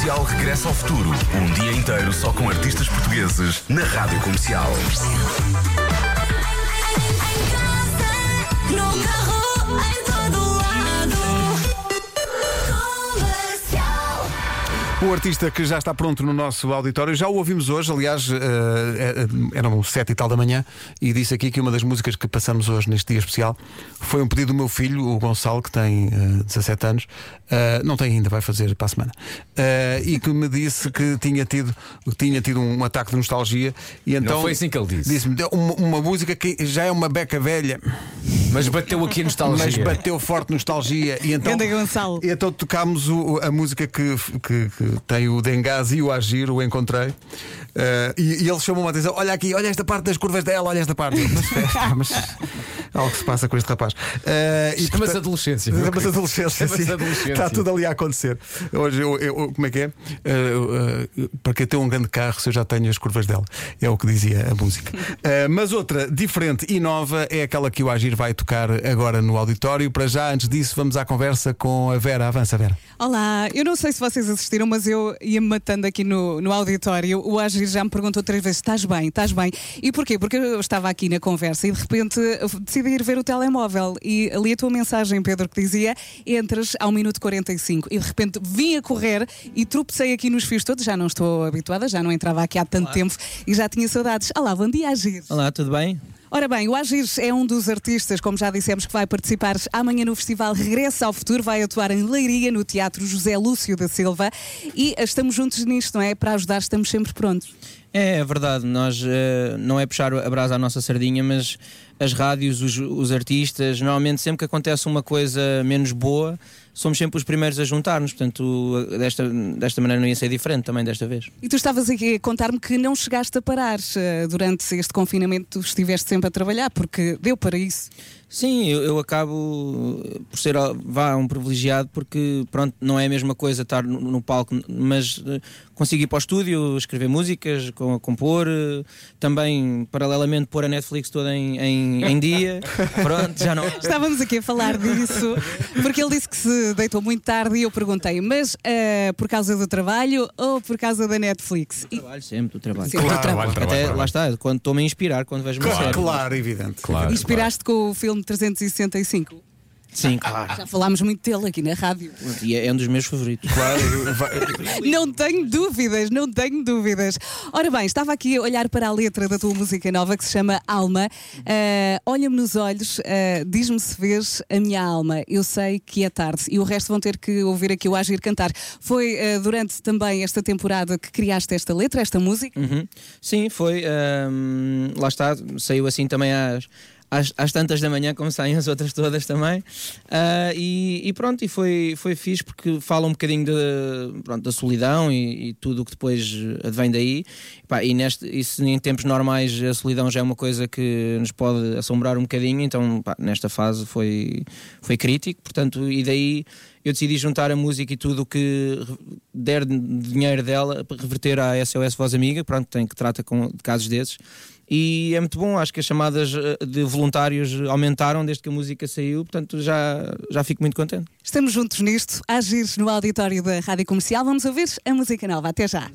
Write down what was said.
Comercial regressa ao futuro. Um dia inteiro só com artistas portugueses na Rádio Comercial. No carro, em O artista que já está pronto no nosso auditório, já o ouvimos hoje, aliás, eh, eram sete e tal da manhã, e disse aqui que uma das músicas que passamos hoje neste dia especial foi um pedido do meu filho, o Gonçalo, que tem eh, 17 anos, eh, não tem ainda, vai fazer para a semana, eh, e que me disse que tinha tido, tinha tido um ataque de nostalgia, e então. foi assim que ele disse. Disse-me, "Deu uma, uma música que já é uma beca velha. Mas bateu aqui a nostalgia. Mas bateu forte nostalgia. E então, Ganda Gonçalo. e então tocámos o- a música que, que- que tem o Dengaz e o Agir, o encontrei. Eh, e, e ele chamou-me a atenção: olha aqui, olha esta parte das curvas dela, olha esta parte. Mas, mas algo que se passa com este rapaz. E, Chama-se adolescência, Chama-se adolescência. Chama-se sim. adolescência. Está tudo ali a acontecer. Hoje, eu, eu- como é que é? Eh, eh, para quem tem um grande carro, se eu já tenho as curvas dela. É o que dizia a música. Eh, mas outra diferente e nova é aquela que o Agir vai tocar agora no auditório. Para já, antes disso, vamos à conversa com a Vera. Avança, Vera. Olá, eu não sei se vocês assistiram, mas eu ia-me matando aqui no, no auditório. O Agir já me perguntou três vezes: estás bem, estás bem? E porquê? Porque eu estava aqui na conversa e de repente eu decidi ir ver o telemóvel e li a tua mensagem, Pedro, que dizia: entras ao minuto 45 e de repente vim a correr e tropecei aqui nos fios todos. Já não estou habituada, já não entrava aqui há tanto tempo e já tinha saudades. Olá, bom dia, Agir. Olá, tudo bem? Ora bem, o Agir é um dos artistas, como já dissemos, que vai participar amanhã no festival Regressa ao Futuro, vai atuar em Leiria, no Teatro José Lúcio da Silva e estamos juntos nisto, não é? Para ajudar, estamos sempre prontos. É, é verdade, nós eh, não é puxar a brasa à nossa sardinha, mas as rádios, os, os artistas, normalmente sempre que acontece uma coisa menos boa, somos sempre os primeiros a juntar-nos, portanto, desta, desta maneira não ia ser diferente também desta vez. E tu estavas aqui a contar-me que não chegaste a parar eh, durante este confinamento, estiveste sempre a trabalhar, porque deu para isso. Sim, eu, eu acabo por ser vá, um privilegiado porque pronto, não é a mesma coisa estar no, no palco, mas eh, consigo ir para o estúdio, escrever músicas, com- compor, eh, também paralelamente pôr a Netflix toda em, em, em dia. Pronto, já não. Estávamos aqui a falar disso, porque ele disse que se deitou muito tarde e eu perguntei, mas eh, por causa do trabalho ou por causa da Netflix? E- Trabalho sempre, do trabalho. Sempre do trabalho. Até lá está, quando estou-me a inspirar, quando vejo uma série. Claro, evidente. Claro. Inspiraste com o filme 365? Sim, claro. Já falámos muito dele aqui na rádio. E é é um dos meus favoritos. Claro, Não tenho dúvidas, não tenho dúvidas. Ora bem, estava aqui a olhar para a letra da tua música nova que se chama Alma. Ah, Olha-me nos olhos, ah, diz-me se vês a minha alma. Eu sei que é tarde e o resto vão ter que ouvir aqui o Agir cantar. Foi ah, durante também esta temporada que criaste esta letra, esta música? Uhum. Sim, foi. ahm, lá está, saiu assim também às, às, às tantas da manhã, como saem as outras todas também. Ah, e, e pronto, e foi, foi fixe porque fala um bocadinho de, pronto, da solidão e, e tudo o que depois advém daí. Pá, e neste, isso em tempos normais a solidão já é uma coisa que nos pode assombrar um bocadinho, então pá, nesta fase foi, foi crítico, portanto, e daí eu decidi juntar a música e tudo o que der de dinheiro dela para reverter à SOS Voz Amiga, pronto, tem que trata com, de casos desses. E é muito bom, acho que as chamadas eh, de voluntários aumentaram desde que a música saiu, portanto já, já fico muito contente. Estamos juntos nisto, Agir no auditório da Rádio Comercial. Vamos ouvir a música nova. Até já.